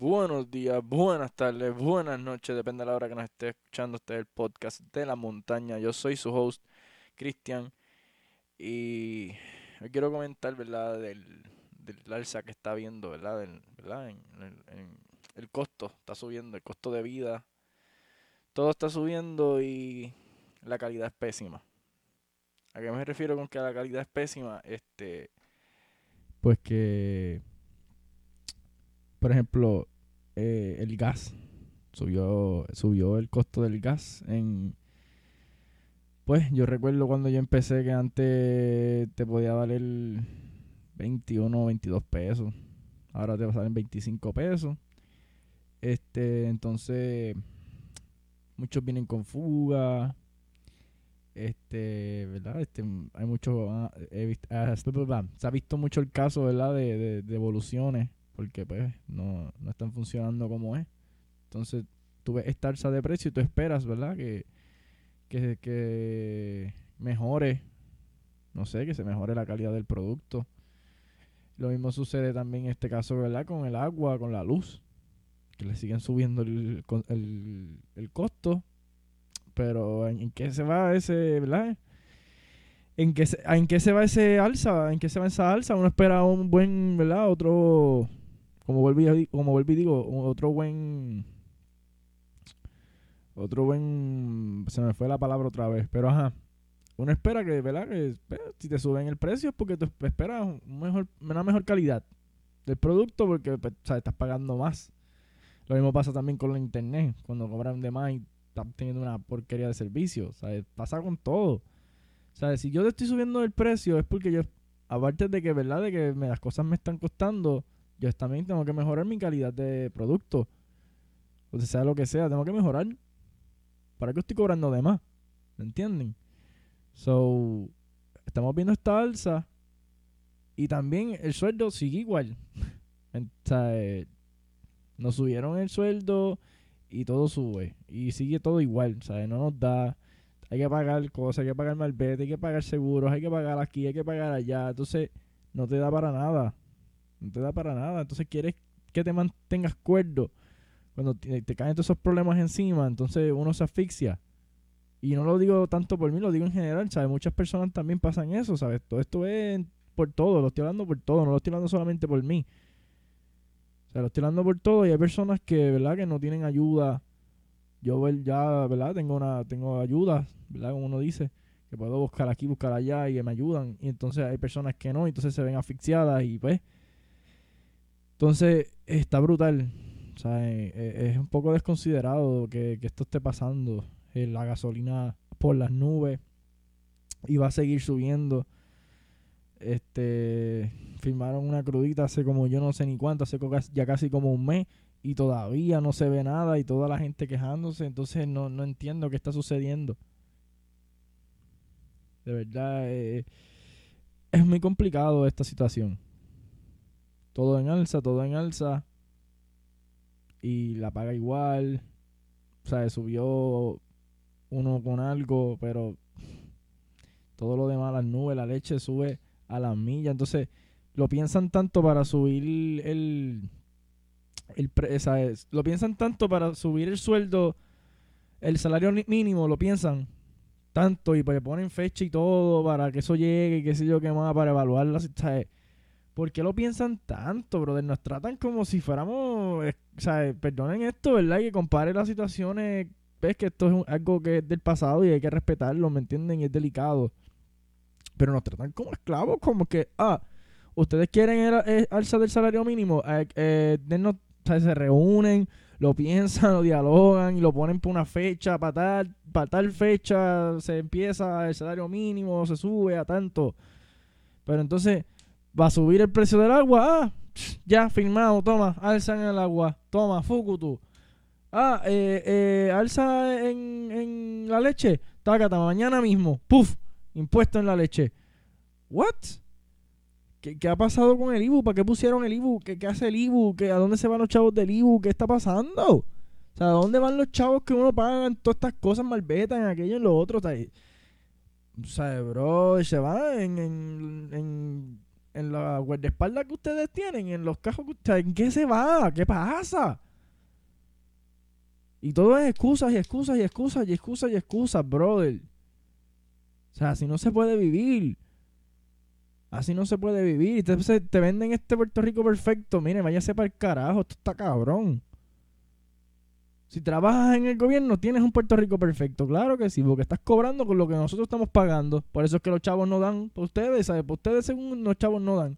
Buenos días, buenas tardes, buenas noches, depende de la hora que nos esté escuchando. Es el podcast de la montaña. Yo soy su host, Cristian, y hoy quiero comentar, ¿verdad?, del, del alza que está viendo, ¿verdad?, del, en- el costo está subiendo, el costo de vida, todo está subiendo y la calidad es pésima. ¿A qué me refiero con que la calidad es pésima? Este, pues que, por ejemplo, eh, el gas subió, subió el costo del gas en, pues yo recuerdo cuando yo empecé que antes te podía valer 21 o 22 pesos, ahora te va a salir 25 pesos. Este, entonces, muchos vienen con fuga. Este, ¿verdad? Este, hay mucho. ah, ah, se ha visto mucho el caso, ¿verdad? De, de evoluciones, porque pues no, no están funcionando como es. Entonces, tú ves esta alza de precio y tú esperas, ¿verdad? Que, que, que mejore, no sé, que se mejore la calidad del producto. Lo mismo sucede también en este caso, ¿verdad? Con el agua, con la luz que le siguen subiendo el, el, el costo. Pero ¿en, en qué se va ese, verdad? ¿En qué, se, ¿En qué se va ese alza? ¿En qué se va esa alza? Uno espera un buen, ¿verdad? Otro, como y, como y digo, otro buen, otro buen, se me fue la palabra otra vez, pero ajá. Uno espera que, ¿verdad? Que pues, si te suben el precio es porque tú esperas un mejor, una mejor calidad del producto porque pues, o sea, estás pagando más. Lo mismo pasa también con la internet, cuando cobran de más y están teniendo una porquería de servicio. Pasa con todo. ¿Sabes? Si yo te estoy subiendo el precio es porque yo, aparte de que, ¿verdad? De que me- las cosas me están costando, yo también tengo que mejorar mi calidad de producto. O sea, lo que sea, tengo que mejorar. ¿Para qué estoy cobrando de más? ¿Me entienden? So, estamos viendo esta alza y también el sueldo sigue igual. En- o sea, eh, nos subieron el sueldo y todo sube. Y sigue todo igual, ¿sabes? No nos da. Hay que pagar cosas, hay que pagar malvete, hay que pagar seguros, hay que pagar aquí, hay que pagar allá. Entonces, no te da para nada. No te da para nada. Entonces, quieres que te mantengas cuerdo. Cuando te, caen todos esos problemas encima, entonces uno se asfixia. Y no lo digo tanto por mí, lo digo en general, ¿sabes? Muchas personas también pasan eso, ¿sabes? Todo esto es por todo, lo estoy hablando por todo, no lo estoy hablando solamente por mí. O sea, lo estoy hablando por todo y hay personas que, ¿verdad? Que no tienen ayuda. Yo ya, ¿verdad? Tengo una tengo ayuda, ¿verdad? Como uno dice, que puedo buscar aquí, buscar allá y que me ayudan. Y entonces hay personas que no, y entonces se ven asfixiadas y pues... Entonces, está brutal. O sea, eh, eh, es un poco desconsiderado que, que esto esté pasando. Eh, la gasolina por las nubes y va a seguir subiendo. Este firmaron una crudita hace como yo no sé ni cuánto, hace ya casi como un mes y todavía no se ve nada y toda la gente quejándose, entonces no, no entiendo qué está sucediendo. De verdad, es muy complicado esta situación. Todo en alza, todo en alza y la paga igual. O sea, subió uno con algo, pero todo lo demás, las nubes, la leche sube a las millas. Entonces, lo piensan tanto para subir el. el lo piensan tanto para subir el sueldo, el salario ni- mínimo, lo piensan tanto y pues ponen fecha y todo para que eso llegue y qué sé yo qué más, para evaluarlo. O sea, ¿Por qué lo piensan tanto, brother? Nos tratan como si fuéramos. eh, O sea, perdonen esto, ¿verdad? Que compare las situaciones. Ves que esto es algo que es del pasado y hay que respetarlo, ¿me entienden? Y es delicado. Pero nos tratan como esclavos, como que, ah, ustedes quieren el, el alza del salario mínimo, eh, eh, sea, se reúnen, lo piensan, lo dialogan y lo ponen por una fecha, para tal, para tal fecha se empieza el salario mínimo, se sube a tanto. Pero entonces va a subir el precio del agua, ah, ya firmado, toma, alza en el agua, toma, Fukutu. Ah, eh, eh, alza en, en la leche, tácata, mañana mismo, puf, impuesto en la leche. What? ¿Qué, qué ha pasado con el IBU? ¿Para qué pusieron el IBU? ¿Qué, qué hace el IBU? ¿Qué, ¿A dónde se van los chavos del IBU? ¿Qué está pasando? O sea, ¿a dónde van los chavos que uno paga en todas estas cosas malbetas, en aquello, en lo otro? O sea, bro, se va en, en, en en la guardaespaldas que ustedes tienen, en los cajos que ustedes, ¿en qué se va? ¿Qué pasa? Y todo es excusas y excusas y excusas y excusas y excusas, brother. O sea, así no se puede vivir. Así no se puede vivir. Te, te venden este Puerto Rico perfecto. Mire, váyase para el carajo. Esto está cabrón. Si trabajas en el gobierno, tienes un Puerto Rico perfecto. Claro que sí, porque estás cobrando con lo que nosotros estamos pagando. Por eso es que los chavos no dan por ustedes, ¿sabes? Por ustedes, según los chavos, no dan.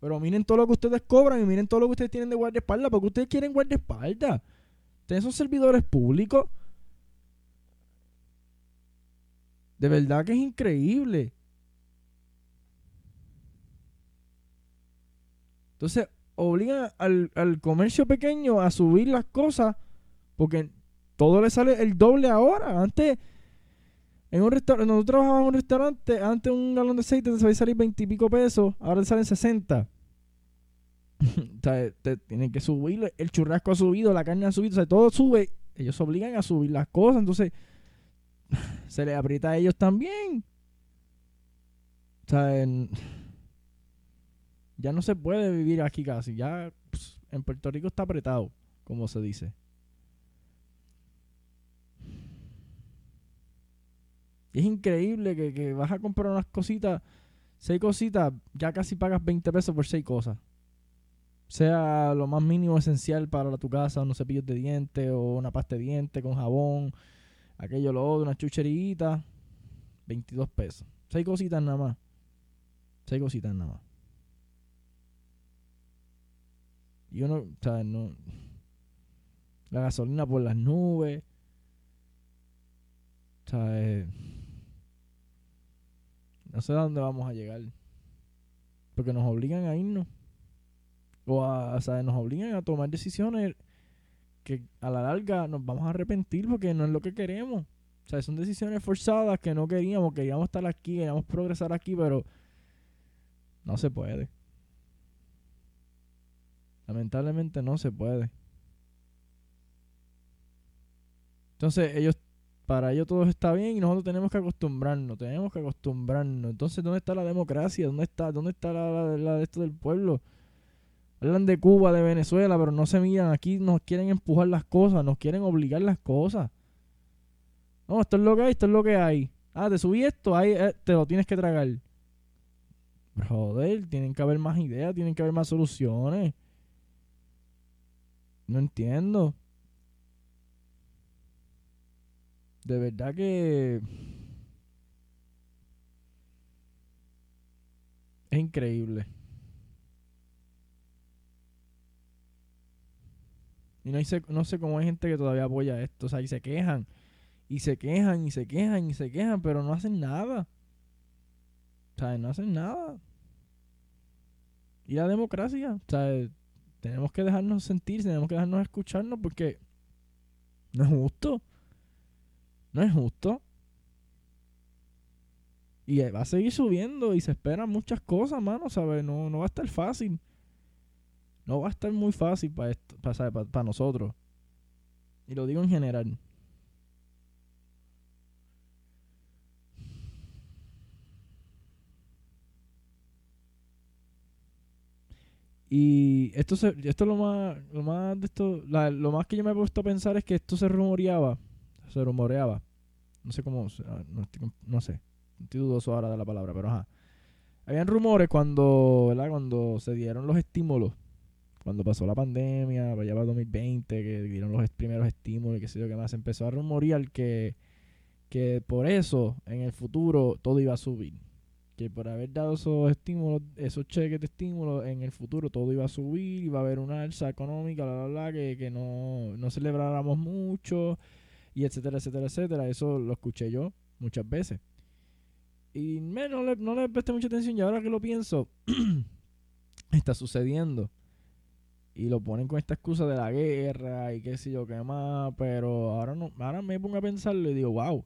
Pero miren todo lo que ustedes cobran y miren todo lo que ustedes tienen de guardaespaldas, porque ustedes quieren guardaespaldas. Ustedes son servidores públicos. De verdad que es increíble. Entonces, obligan al, al comercio pequeño a subir las cosas porque todo le sale el doble ahora. Antes, en un restaurante, nosotros trabajábamos en un restaurante, antes un galón de aceite te sabía salir 20 y pico pesos, ahora te salen 60. o sea, te, tienen que subir, el churrasco ha subido, la carne ha subido, o sea, todo sube. Ellos obligan a subir las cosas, entonces se les aprieta a ellos también. O sea, ya no se puede vivir aquí casi. Ya pues, en Puerto Rico está apretado, como se dice. Y es increíble que, vas a comprar unas cositas, seis cositas, ya casi pagas 20 pesos por seis cosas. Sea lo más mínimo esencial para tu casa, unos cepillos de dientes o una pasta de dientes con jabón, aquello, lo otro, una chucherita, 22 pesos. Seis cositas nada más. Seis cositas nada más. Y uno, o sea, no. La gasolina por las nubes. O sea, eh, no sé a dónde vamos a llegar. Porque nos obligan a irnos. O, a, o sea, nos obligan a tomar decisiones que a la larga nos vamos a arrepentir porque no es lo que queremos. O sea, son decisiones forzadas que no queríamos. Queríamos estar aquí, queríamos progresar aquí, pero no se puede. Lamentablemente no se puede. Entonces ellos para ellos todo está bien y nosotros tenemos que acostumbrarnos, tenemos que acostumbrarnos. Entonces, ¿dónde está la democracia? ¿Dónde está, dónde está la, de esto del pueblo? Hablan de Cuba, de Venezuela, pero no se miran. Aquí nos quieren empujar las cosas, nos quieren obligar las cosas. No, esto es lo que hay, esto es lo que hay. Ah, te subí esto, ahí eh, te lo tienes que tragar. Joder, tienen que haber más ideas, tienen que haber más soluciones. No entiendo. De verdad que es increíble. Y no, sé, no sé cómo hay gente que todavía apoya esto. O sea, y se quejan. Y se quejan, y se quejan, y se quejan, pero no hacen nada. O sea, no hacen nada. Y la democracia. O sea, tenemos que dejarnos sentir, tenemos que dejarnos escucharnos porque no es justo. No es justo. Y va a seguir subiendo y se esperan muchas cosas, mano, ¿sabes? No, no va a estar fácil. No va a estar muy fácil para para, para nosotros. Y lo digo en general. Y esto se, esto lo más, lo más de esto, lo más que yo me he puesto a pensar es que esto se rumoreaba se rumoreaba. No sé cómo, ah, no, sé, estoy dudoso ahora de la palabra, pero ajá. Habían rumores cuando, ¿verdad? Cuando se dieron los estímulos, cuando pasó la pandemia, allá para 2020, que dieron los primeros estímulos y qué sé yo qué más, empezó a rumorear que, que por eso en el futuro todo iba a subir. Que por haber dado esos estímulos, esos cheques de estímulos, en el futuro todo iba a subir, iba a haber una alza económica, bla, bla, bla, que, que no, no celebráramos mucho y etcétera, etcétera, etcétera. Eso lo escuché yo muchas veces. Y me, no, le, no le presté mucha atención y ahora que lo pienso, está sucediendo. Y lo ponen con esta excusa de la guerra y qué sé yo qué más. Pero ahora no ahora me pongo a pensarlo y digo, wow.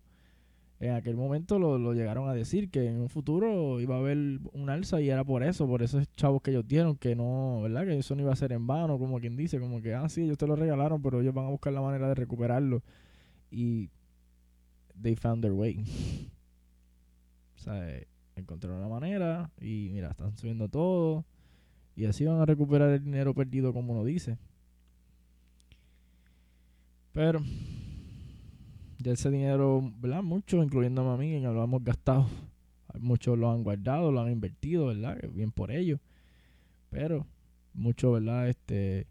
En aquel momento lo, lo, llegaron a decir que en un futuro iba a haber un alza y era por eso, por esos chavos que ellos dieron, que no, ¿verdad? Que eso no iba a ser en vano, como quien dice, como que, ah, sí, ellos te lo regalaron, pero ellos van a buscar la manera de recuperarlo y they found their way. o sea, encontraron una manera y mira, están subiendo todo y así van a recuperar el dinero perdido como uno dice. Pero de ese dinero, ¿verdad? Muchos, incluyendo a mí, lo hemos gastado. Muchos lo han guardado, lo han invertido, ¿verdad? Bien por ello. Pero muchos, ¿verdad? Este,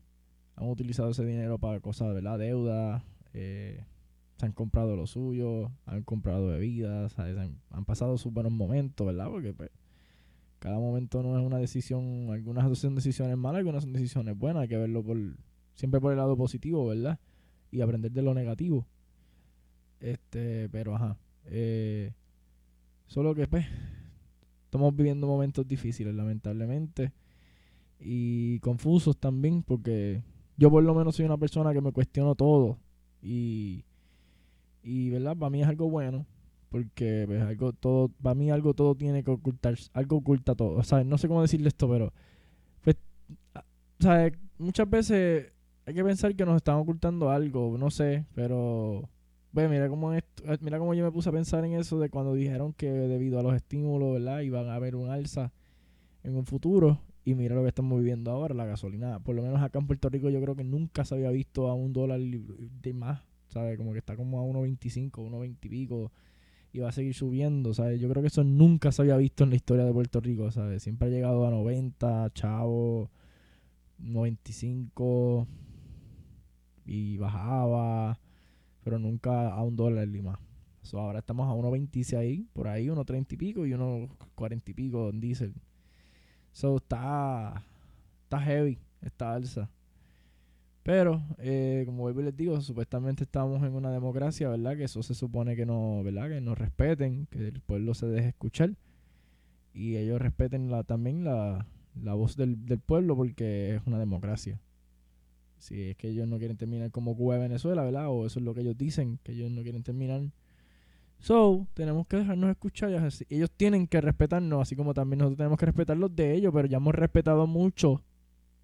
han utilizado ese dinero para cosas, ¿verdad? Deuda, eh, se han comprado lo suyo, han comprado bebidas, han, pasado sus buenos momentos, ¿verdad? Porque pues, cada momento no es una decisión, algunas son decisiones malas, algunas son decisiones buenas, hay que verlo por siempre por el lado positivo, ¿verdad? Y aprender de lo negativo. Este, pero ajá. Eh, solo que pues estamos viviendo momentos difíciles, lamentablemente. Y confusos también, porque yo por lo menos soy una persona que me cuestiono todo. Y, y ¿verdad? Para mí es algo bueno. Porque pues, algo todo, para mí algo todo tiene que ocultar, algo oculta todo. O sea, no sé cómo decirle esto, pero pues, muchas veces hay que pensar que nos están ocultando algo, no sé, pero pues mira cómo esto, eh, mira cómo yo me puse a pensar en eso de cuando dijeron que debido a los estímulos, ¿verdad? iban a haber un alza en un futuro y mira lo que estamos viviendo ahora, la gasolina, por lo menos acá en Puerto Rico yo creo que nunca se había visto a un dólar de más, ¿sabes? Como que está como a 1.25, 1.20 y pico y va a seguir subiendo, ¿sabes? Yo creo que eso nunca se había visto en la historia de Puerto Rico, ¿sabes? Siempre ha llegado a 90, chavo, 95 y bajaba, pero nunca a un dólar ni más. ahora estamos a 1.26 ahí, por ahí, 1.30 y pico y 1.40 y pico en diésel. So está, está heavy esta alza. Pero, eh, como vuelvo y les digo, supuestamente estamos en una democracia, ¿verdad? Que eso se supone que no, ¿verdad? Que nos respeten, que el pueblo se deje escuchar. Y ellos respeten la, también la, la voz del, del pueblo porque es una democracia. Si es que ellos no quieren terminar como Cuba y Venezuela, ¿verdad? O eso es lo que ellos dicen, que ellos no quieren terminar. So, tenemos que dejarnos escuchar. Ellos tienen que respetarnos, así como también nosotros tenemos que respetar los de ellos, pero ya hemos respetado mucho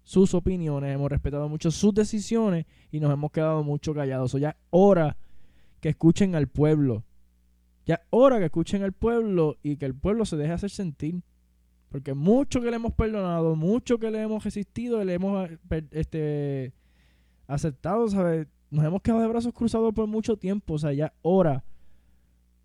sus opiniones, hemos respetado mucho sus decisiones y nos hemos quedado mucho callados. O ya es hora que escuchen al pueblo. Ya hora que escuchen al pueblo y que el pueblo se deje hacer sentir. Porque mucho que le hemos perdonado, mucho que le hemos resistido, le hemos este, aceptado, ¿sabes? Nos hemos quedado de brazos cruzados por mucho tiempo. O sea, ya hora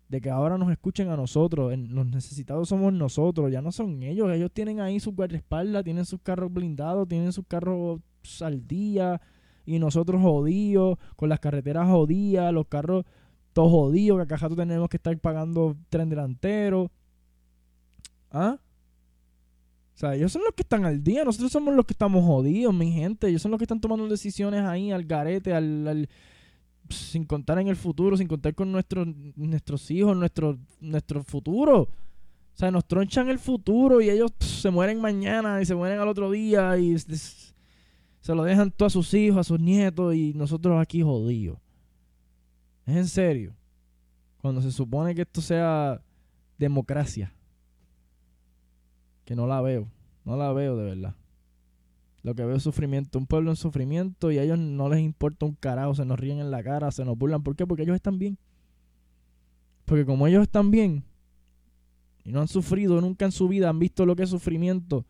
de que ahora nos escuchen a nosotros. Los necesitados somos nosotros, ya no son ellos. Ellos tienen ahí su guardaespaldas, tienen sus carros blindados, tienen sus carros al día. Y nosotros jodidos, con las carreteras jodidas, los carros todos jodidos, que acá tenemos que estar pagando tren delantero. ¿Ah? O sea, ellos son los que están al día, nosotros somos los que estamos jodidos, mi gente. Ellos son los que están tomando decisiones ahí al garete, al sin contar en el futuro, sin contar con nuestros nuestros hijos, nuestro, nuestro futuro. O sea, nos tronchan el futuro y ellos se mueren mañana y se mueren al otro día y se lo dejan todo a sus hijos, a sus nietos y nosotros aquí jodidos. Es en serio. Cuando se supone que esto sea democracia. Que no la veo. No la veo de verdad. Lo que veo es sufrimiento, un pueblo en sufrimiento y a ellos no les importa un carajo, se nos ríen en la cara, se nos burlan. ¿Por qué? Porque ellos están bien. Porque como ellos están bien y no han sufrido nunca en su vida, han visto lo que es sufrimiento,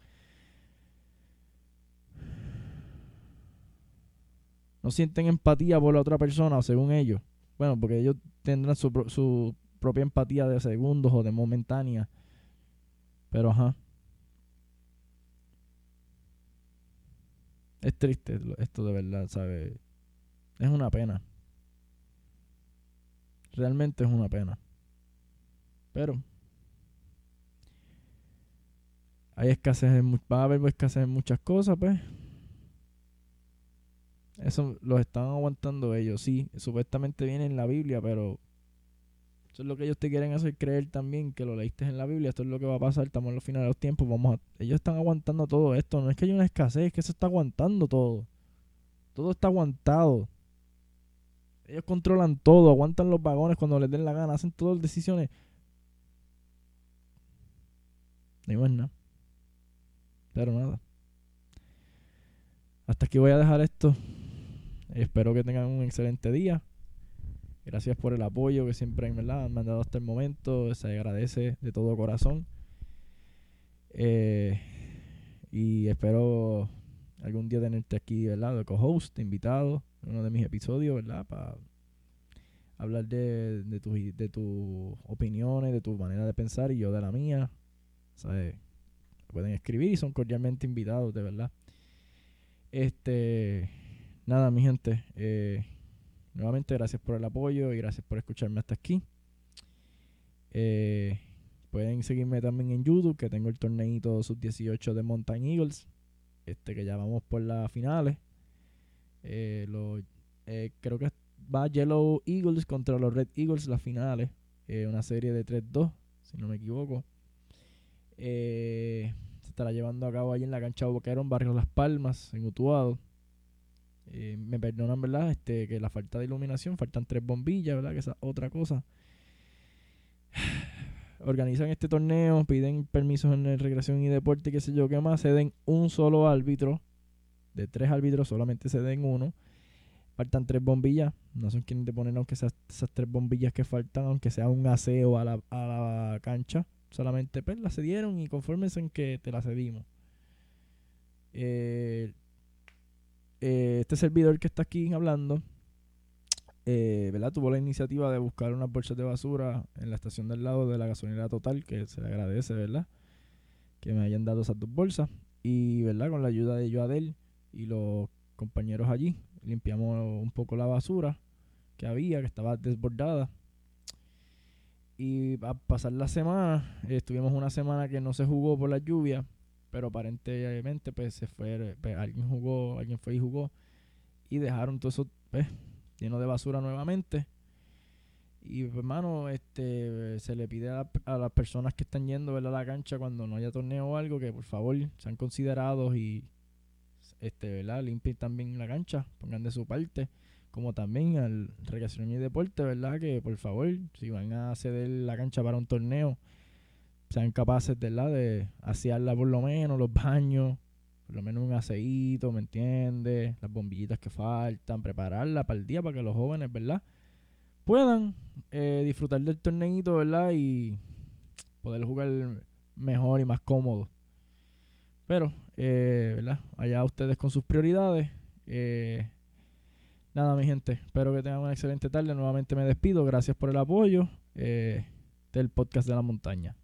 no sienten empatía por la otra persona, según ellos. Bueno, porque ellos tendrán su, su propia empatía de segundos o de momentánea. Pero ajá. Es triste esto de verdad, ¿sabes? Es una pena. Realmente es una pena. Pero hay escasez en, va a haber escasez en muchas cosas, pues. Eso lo están aguantando ellos, sí. Supuestamente viene en la Biblia, pero eso es lo que ellos te quieren hacer creer también, que lo leíste en la Biblia, esto es lo que va a pasar, estamos en los finales de los tiempos, vamos a, ellos están aguantando todo esto, no es que haya una escasez, es que se está aguantando todo. Todo está aguantado. Ellos controlan todo, aguantan los vagones cuando les den la gana, hacen todas las decisiones. No hay nada. Pero nada. Hasta aquí voy a dejar esto. Espero que tengan un excelente día. Gracias por el apoyo que siempre ¿verdad? han mandado hasta el momento. Se agradece de todo corazón. Eh, y espero algún día tenerte aquí, ¿verdad? De co-host, invitado, en uno de mis episodios, ¿verdad? Para hablar de, de, tus de tus opiniones, de tu manera de pensar y yo de la mía. ¿Sabes? Pueden escribir y son cordialmente invitados, de verdad. Este, nada, mi gente. Eh, nuevamente, gracias por el apoyo y gracias por escucharme hasta aquí. Eh, pueden seguirme también en YouTube, que tengo el torneito sub-18 de Mountain Eagles. Este que ya vamos por las finales. Eh, lo, creo que va Yellow Eagles contra los Red Eagles las finales. una serie de 3-2, si no me equivoco. se estará llevando a cabo allí en la cancha Boquerón, Barrio Las Palmas, en Utuado. Me perdonan, ¿verdad? Este, que la falta de iluminación, faltan tres bombillas, ¿verdad? Que esa otra cosa. Organizan este torneo, piden permisos en recreación y deporte, qué sé yo, qué más. Se den un solo árbitro. De tres árbitros solamente se den uno. Faltan tres bombillas. No son quienes te ponen aunque esas, esas tres bombillas que faltan, aunque sea un aseo a la, a la cancha. Solamente pues las cedieron y confórmense en que te la cedimos. Eh, eh, este servidor que está aquí hablando, eh, ¿verdad? Tuvo la iniciativa de buscar unas bolsas de basura en la estación del lado de la gasolinera total, que se le agradece, ¿verdad? Que me hayan dado esas dos bolsas. Y, ¿verdad? Con la ayuda de Joadel y los compañeros allí, limpiamos un poco la basura que había, que estaba desbordada. Y a pasar la semana, estuvimos una semana que no se jugó por la lluvia pero aparentemente pues se fue, pues, alguien jugó, alguien fue y jugó y dejaron todo eso pues, lleno de basura nuevamente. Y pues, hermano, este se le pide a, las personas que están yendo a la cancha cuando no haya torneo o algo que por favor sean considerados y este, ¿verdad? limpien también la cancha, pongan de su parte, como también al recreación y deporte, ¿verdad? Que por favor, si van a ceder la cancha para un torneo, sean capaces de, la de asearla por lo menos, los baños, por lo menos un aceíto, ¿me entiendes? Las bombillitas que faltan, prepararla para el día para que los jóvenes, ¿verdad? Puedan eh, disfrutar del torneito, ¿verdad? Y poder jugar mejor y más cómodo. Pero, eh, ¿verdad? Allá ustedes con sus prioridades. Eh, nada, mi gente. Espero que tengan una excelente tarde. Nuevamente me despido. Gracias por el apoyo del podcast de la montaña.